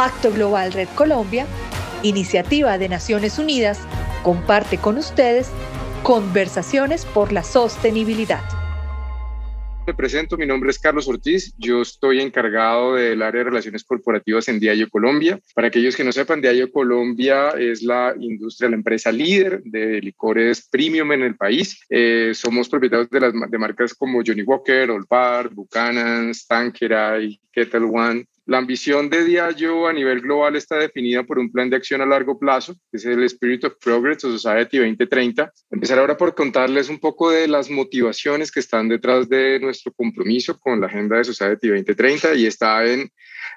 Pacto Global Red Colombia, iniciativa de Naciones Unidas, comparte con ustedes conversaciones por la sostenibilidad. Me presento, mi nombre es Carlos Ortiz, yo estoy encargado del área de relaciones corporativas en Diallo Colombia. Para aquellos que no sepan, Diallo Colombia es la industria, la empresa líder de licores premium en el país. Eh, somos propietarios de, las, de marcas como Johnny Walker, Old Parr, Buchanan's, Tanqueray, Kettle One, la ambición de Diageo a nivel global está definida por un plan de acción a largo plazo, que es el Spirit of Progress o Society 2030. Empezar ahora por contarles un poco de las motivaciones que están detrás de nuestro compromiso con la agenda de Society 2030 y está en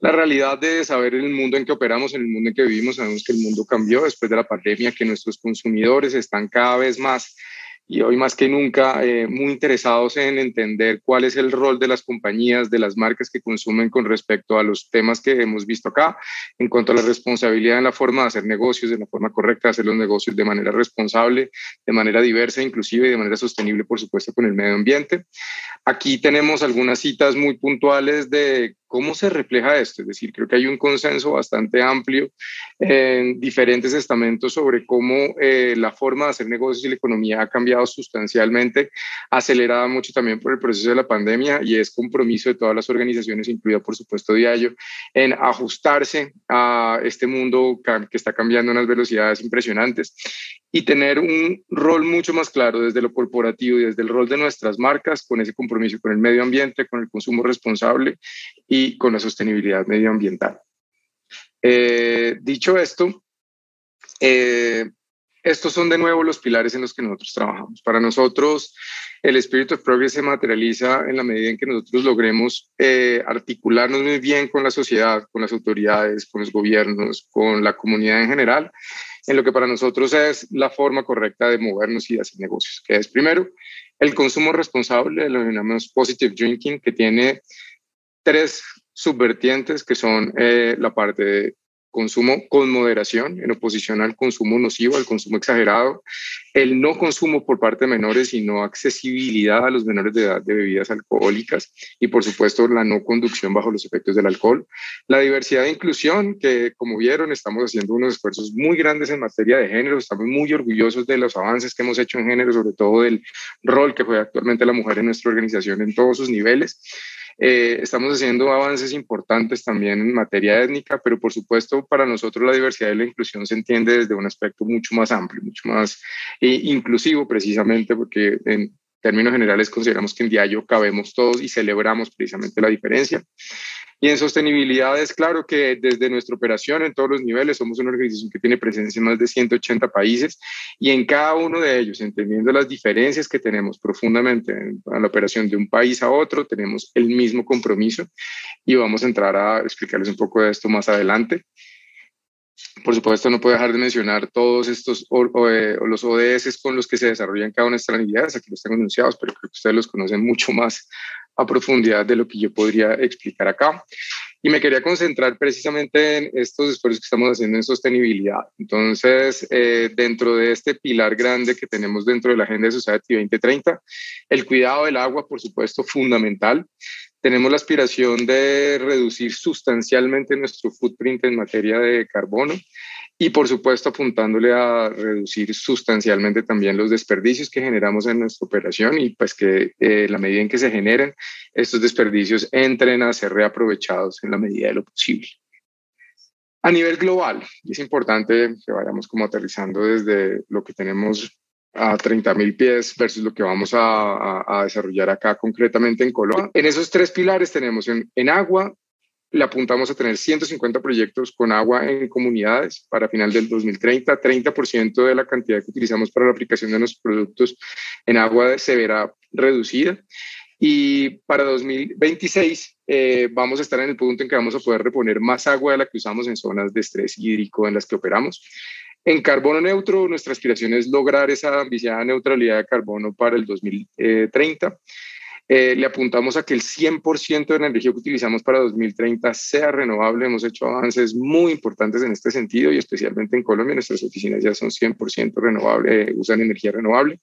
la realidad de saber el mundo en que operamos, en el mundo en que vivimos. Sabemos que el mundo cambió después de la pandemia, que nuestros consumidores están cada vez más y hoy más que nunca eh, muy interesados en entender cuál es el rol de las compañías, de las marcas que consumen con respecto a los temas que hemos visto acá, en cuanto a la responsabilidad en la forma de hacer negocios, de la forma correcta de hacer los negocios de manera responsable, de manera diversa, inclusive de manera sostenible, por supuesto, con el medio ambiente. Aquí tenemos algunas citas muy puntuales de ¿Cómo se refleja esto? Es decir, creo que hay un consenso bastante amplio en diferentes estamentos sobre cómo eh, la forma de hacer negocios y la economía ha cambiado sustancialmente, acelerada mucho también por el proceso de la pandemia y es compromiso de todas las organizaciones, incluida por supuesto Diallo, en ajustarse a este mundo que está cambiando a unas velocidades impresionantes y tener un rol mucho más claro desde lo corporativo y desde el rol de nuestras marcas con ese compromiso con el medio ambiente, con el consumo responsable y con la sostenibilidad medioambiental. Eh, dicho esto, eh, estos son de nuevo los pilares en los que nosotros trabajamos. Para nosotros, el espíritu of progress se materializa en la medida en que nosotros logremos eh, articularnos muy bien con la sociedad, con las autoridades, con los gobiernos, con la comunidad en general, en lo que para nosotros es la forma correcta de movernos y hacer negocios, que es primero el consumo responsable, lo denominamos positive drinking, que tiene tres subvertientes que son eh, la parte de consumo con moderación, en oposición al consumo nocivo, al consumo exagerado, el no consumo por parte de menores y no accesibilidad a los menores de edad de bebidas alcohólicas y por supuesto la no conducción bajo los efectos del alcohol, la diversidad de inclusión, que como vieron estamos haciendo unos esfuerzos muy grandes en materia de género, estamos muy orgullosos de los avances que hemos hecho en género, sobre todo del rol que juega actualmente la mujer en nuestra organización en todos sus niveles eh, estamos haciendo avances importantes también en materia étnica, pero por supuesto para nosotros la diversidad y la inclusión se entiende desde un aspecto mucho más amplio, mucho más eh, inclusivo precisamente porque en términos generales consideramos que en Diallo cabemos todos y celebramos precisamente la diferencia. Y en sostenibilidad es claro que desde nuestra operación en todos los niveles somos una organización que tiene presencia en más de 180 países y en cada uno de ellos, entendiendo las diferencias que tenemos profundamente en, la operación de un país a otro, tenemos el mismo compromiso y vamos a entrar a explicarles un poco de esto más adelante. Por supuesto, no puedo dejar de mencionar todos estos eh, los ODS con los que se desarrollan cada una de nuestras unidades. Aquí los tengo anunciados, pero creo que ustedes los conocen mucho más a profundidad de lo que yo podría explicar acá. Y me quería concentrar precisamente en estos esfuerzos que estamos haciendo en sostenibilidad. Entonces, eh, dentro de este pilar grande que tenemos dentro de la Agenda de Society 2030, el cuidado del agua, por supuesto, fundamental. Tenemos la aspiración de reducir sustancialmente nuestro footprint en materia de carbono y por supuesto apuntándole a reducir sustancialmente también los desperdicios que generamos en nuestra operación y pues que eh, la medida en que se generen estos desperdicios entren a ser reaprovechados en la medida de lo posible. A nivel global, es importante que vayamos como aterrizando desde lo que tenemos a 30.000 pies versus lo que vamos a, a, desarrollar acá concretamente en Colombia. En esos tres pilares tenemos en, en agua, le apuntamos a tener 150 proyectos con agua en comunidades para final del 2030. 30% de la cantidad que utilizamos para la aplicación de nuestros productos en agua se verá reducida. Y para 2026 eh, vamos a estar en el punto en que vamos a poder reponer más agua de la que usamos en zonas de estrés hídrico en las que operamos. En carbono neutro, nuestra aspiración es lograr esa ambiciosa neutralidad de carbono para el 2030. Eh, le apuntamos a que el 100% de la energía que utilizamos para 2030 sea renovable. Hemos hecho avances muy importantes en este sentido y especialmente en Colombia nuestras oficinas ya son 100% renovable, usan energía renovable.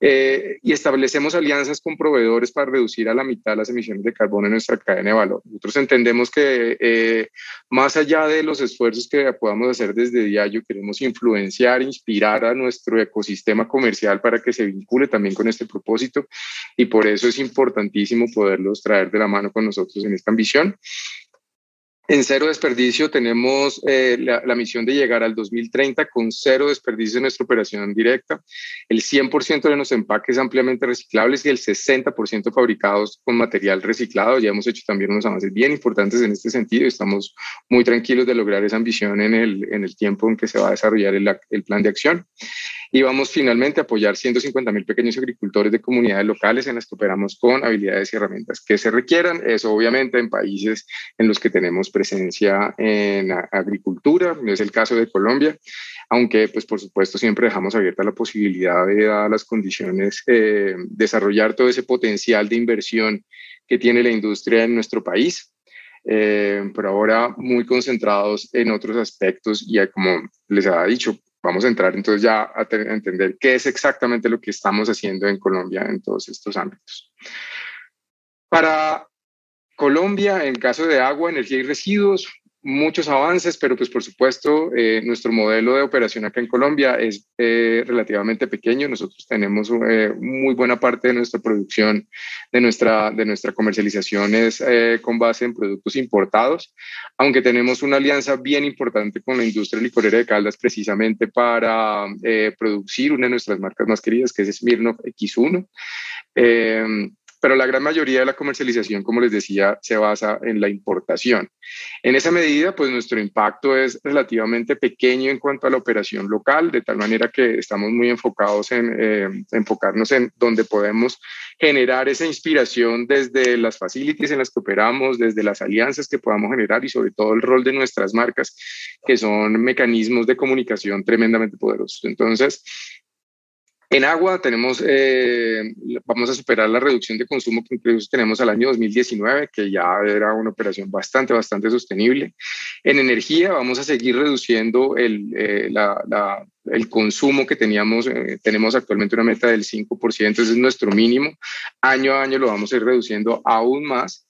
Eh, y establecemos alianzas con proveedores para reducir a la mitad las emisiones de carbono en nuestra cadena de valor. Nosotros entendemos que eh, más allá de los esfuerzos que podamos hacer desde Diallo, queremos influenciar, inspirar a nuestro ecosistema comercial para que se vincule también con este propósito y por eso es importantísimo poderlos traer de la mano con nosotros en esta ambición. En cero desperdicio tenemos eh, la, misión de llegar al 2030 con cero desperdicio en nuestra operación directa, el 100% de los empaques ampliamente reciclables y el 60% fabricados con material reciclado. Ya hemos hecho también unos avances bien importantes en este sentido y estamos muy tranquilos de lograr esa ambición en el, en el tiempo en que se va a desarrollar el, el plan de acción y vamos finalmente a apoyar 150 mil pequeños agricultores de comunidades locales en las que operamos con habilidades y herramientas que se requieran. Eso obviamente en países en los que tenemos presencia en agricultura, es el caso de Colombia, aunque pues por supuesto siempre dejamos abierta la posibilidad de, dar las condiciones, eh, desarrollar todo ese potencial de inversión que tiene la industria en nuestro país. Eh, por ahora muy concentrados en otros aspectos y como les había dicho, vamos a entrar entonces ya a, entender qué es exactamente lo que estamos haciendo en Colombia en todos estos ámbitos. Para Colombia, en caso de agua, energía y residuos, muchos avances, pero pues por supuesto eh, nuestro modelo de operación acá en Colombia es eh, relativamente pequeño. Nosotros tenemos eh, muy buena parte de nuestra producción, de nuestra, de nuestra comercialización es con base en productos importados, aunque tenemos una alianza bien importante con la industria licorera de Caldas precisamente para producir una de nuestras marcas más queridas, que es Smirnoff X1 pero la gran mayoría de la comercialización, como les decía, se basa en la importación. En esa medida, pues nuestro impacto es relativamente pequeño en cuanto a la operación local, de tal manera que estamos muy enfocados en eh, enfocarnos en donde podemos generar esa inspiración desde las facilities en las que operamos, desde las alianzas que podamos generar y sobre todo el rol de nuestras marcas, que son mecanismos de comunicación tremendamente poderosos. Entonces, en agua tenemos, eh, vamos a superar la reducción de consumo que incluso tenemos al año 2019, que ya era una operación bastante, bastante sostenible. En energía vamos a seguir reduciendo el, eh, el consumo que teníamos, eh, tenemos actualmente una meta del 5%, ese es nuestro mínimo. Año a año lo vamos a ir reduciendo aún más.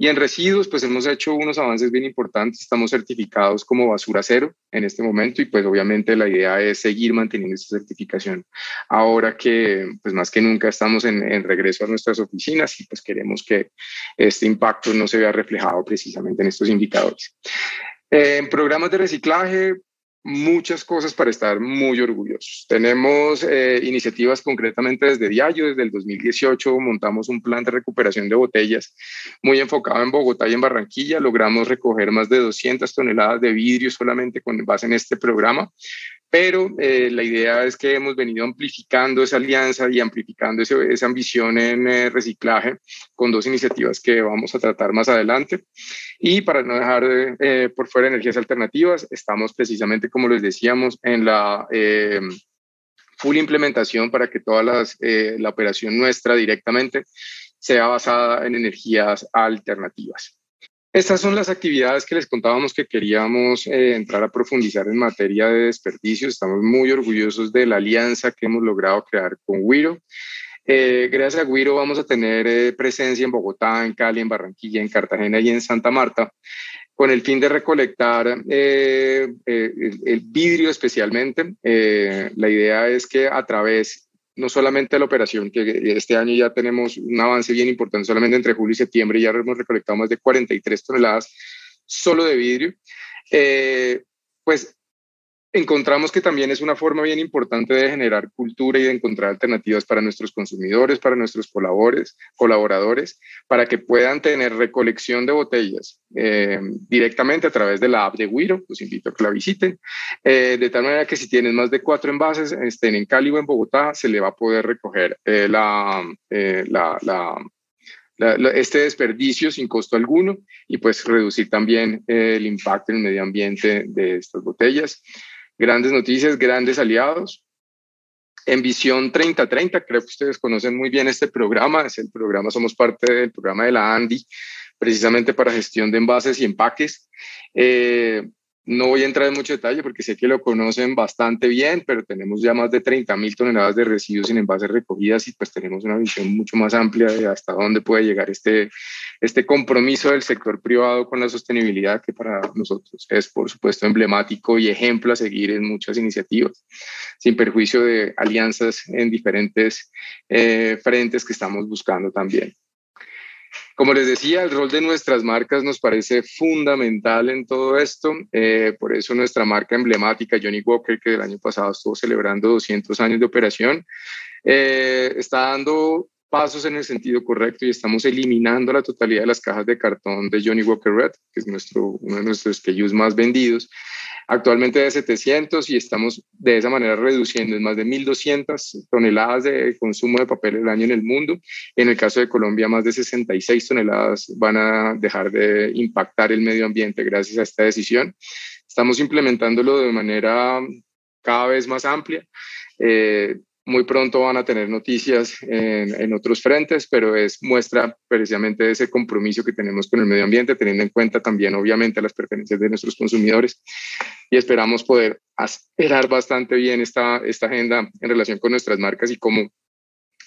Y en residuos, pues hemos hecho unos avances bien importantes. Estamos certificados como basura cero en este momento y pues obviamente la idea es seguir manteniendo esta certificación. Ahora que pues más que nunca estamos en, en regreso a nuestras oficinas y pues queremos que este impacto no se vea reflejado precisamente en estos indicadores. En programas de reciclaje, muchas cosas para estar muy orgullosos. Tenemos eh, iniciativas concretamente desde Diallo, desde el 2018 montamos un plan de recuperación de botellas muy enfocado en Bogotá y en Barranquilla. Logramos recoger más de 200 toneladas de vidrio solamente con base en este programa pero eh, la idea es que hemos venido amplificando esa alianza y amplificando esa ambición en eh, reciclaje con dos iniciativas que vamos a tratar más adelante. Y para no dejar eh, por fuera energías alternativas, estamos precisamente, como les decíamos, en la full implementación para que toda la operación nuestra directamente sea basada en energías alternativas. Estas son las actividades que les contábamos que queríamos eh, entrar a profundizar en materia de desperdicios. Estamos muy orgullosos de la alianza que hemos logrado crear con Wiro. Eh, gracias a Wiro vamos a tener eh, presencia en Bogotá, en Cali, en Barranquilla, en Cartagena y en Santa Marta con el fin de recolectar el, el, vidrio especialmente. la idea es que a través no solamente la operación, que este año ya tenemos un avance bien importante, solamente entre julio y septiembre ya hemos recolectado más de 43 toneladas solo de vidrio, eh, pues encontramos que también es una forma bien importante de generar cultura y de encontrar alternativas para nuestros consumidores, para nuestros colaboradores, colaboradores para que puedan tener recolección de botellas eh, directamente a través de la app de Wiro. Los invito a que la visiten. Eh, de tal manera que si tienen más de cuatro envases, estén en Cali o en Bogotá, se le va a poder recoger eh, la, la, este desperdicio sin costo alguno y pues reducir también el impacto en el medio ambiente de estas botellas grandes noticias, grandes aliados. En Visión 3030, creo que ustedes conocen muy bien este programa, es el programa, somos parte del programa de la ANDI, precisamente para gestión de envases y empaques. Eh, no voy a entrar en mucho detalle porque sé que lo conocen bastante bien, pero tenemos ya más de 30 mil toneladas de residuos en envases recogidas y pues tenemos una visión mucho más amplia de hasta dónde puede llegar este, este compromiso del sector privado con la sostenibilidad que para nosotros es por supuesto emblemático y ejemplo a seguir en muchas iniciativas, sin perjuicio de alianzas en diferentes eh, frentes que estamos buscando también. Como les decía, el rol de nuestras marcas nos parece fundamental en todo esto. Eh, por eso nuestra marca emblemática, Johnny Walker, que el año pasado estuvo celebrando 200 años de operación, eh, está dando pasos en el sentido correcto y estamos eliminando la totalidad de las cajas de cartón de Johnny Walker Red, que es nuestro, uno de nuestros SKUs más vendidos, actualmente de 700 y estamos de esa manera reduciendo en más de 1.200 toneladas de consumo de papel al año en el mundo. En el caso de Colombia, más de 66 toneladas van a dejar de impactar el medio ambiente gracias a esta decisión. Estamos implementándolo de manera cada vez más amplia. Eh, muy pronto van a tener noticias en, otros frentes, pero es muestra precisamente de ese compromiso que tenemos con el medio ambiente, teniendo en cuenta también obviamente las preferencias de nuestros consumidores y esperamos poder esperar bastante bien esta, esta agenda en relación con nuestras marcas y cómo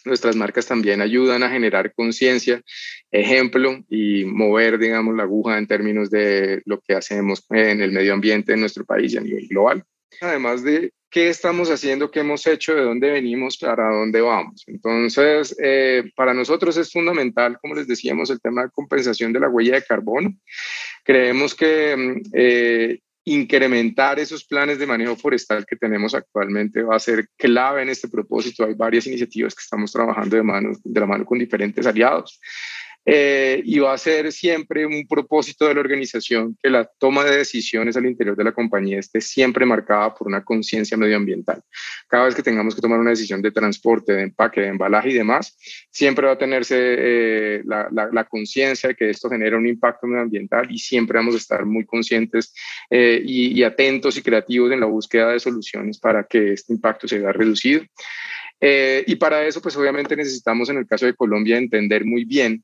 nuestras marcas también ayudan a generar conciencia, ejemplo y mover, digamos, la aguja en términos de lo que hacemos en el medio ambiente en nuestro país y a nivel global. Además de qué estamos haciendo, qué hemos hecho, de dónde venimos, para dónde vamos. Entonces, eh, para nosotros es fundamental, como les decíamos, el tema de compensación de la huella de carbono. Creemos que mm, eh, incrementar esos planes de manejo forestal que tenemos actualmente va a ser clave en este propósito. Hay varias iniciativas que estamos trabajando de, mano, de la mano con diferentes aliados. Eh, y va a ser siempre un propósito de la organización que la toma de decisiones al interior de la compañía esté siempre marcada por una conciencia medioambiental. Cada vez que tengamos que tomar una decisión de transporte, de empaque, de embalaje y demás, siempre va a tenerse eh, la, la, conciencia de que esto genera un impacto medioambiental y siempre vamos a estar muy conscientes eh, y, y, atentos y creativos en la búsqueda de soluciones para que este impacto se vea reducido. y para eso, pues obviamente necesitamos en el caso de Colombia entender muy bien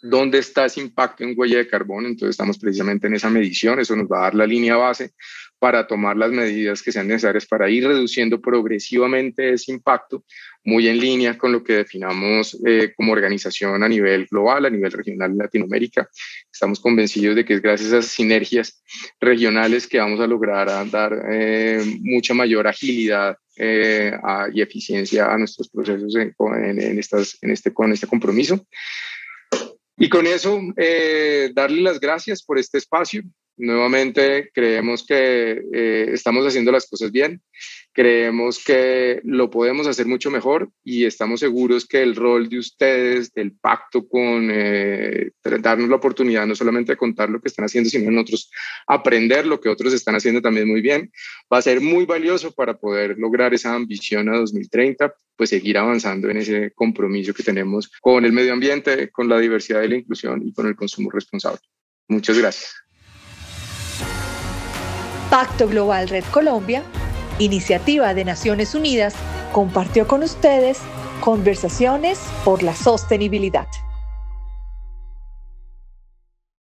dónde está ese impacto en huella de carbono. Entonces estamos precisamente en esa medición, eso nos va a dar la línea base para tomar las medidas que sean necesarias para ir reduciendo progresivamente ese impacto, muy en línea con lo que definamos eh, como organización a nivel global, a nivel regional en Latinoamérica. Estamos convencidos de que es gracias a esas sinergias regionales que vamos a lograr dar eh, mucha mayor agilidad eh, y eficiencia a nuestros procesos en, este, con este compromiso. Y con eso, eh, darle las gracias por este espacio. Nuevamente, creemos que eh, estamos haciendo las cosas bien, creemos que lo podemos hacer mucho mejor y estamos seguros que el rol de ustedes, del pacto con eh, darnos la oportunidad no solamente de contar lo que están haciendo, sino nosotros aprender lo que otros están haciendo también muy bien, va a ser muy valioso para poder lograr esa ambición a 2030, pues seguir avanzando en ese compromiso que tenemos con el medio ambiente, con la diversidad y la inclusión y con el consumo responsable. Muchas gracias. Pacto Global Red Colombia, iniciativa de Naciones Unidas, compartió con ustedes conversaciones por la sostenibilidad.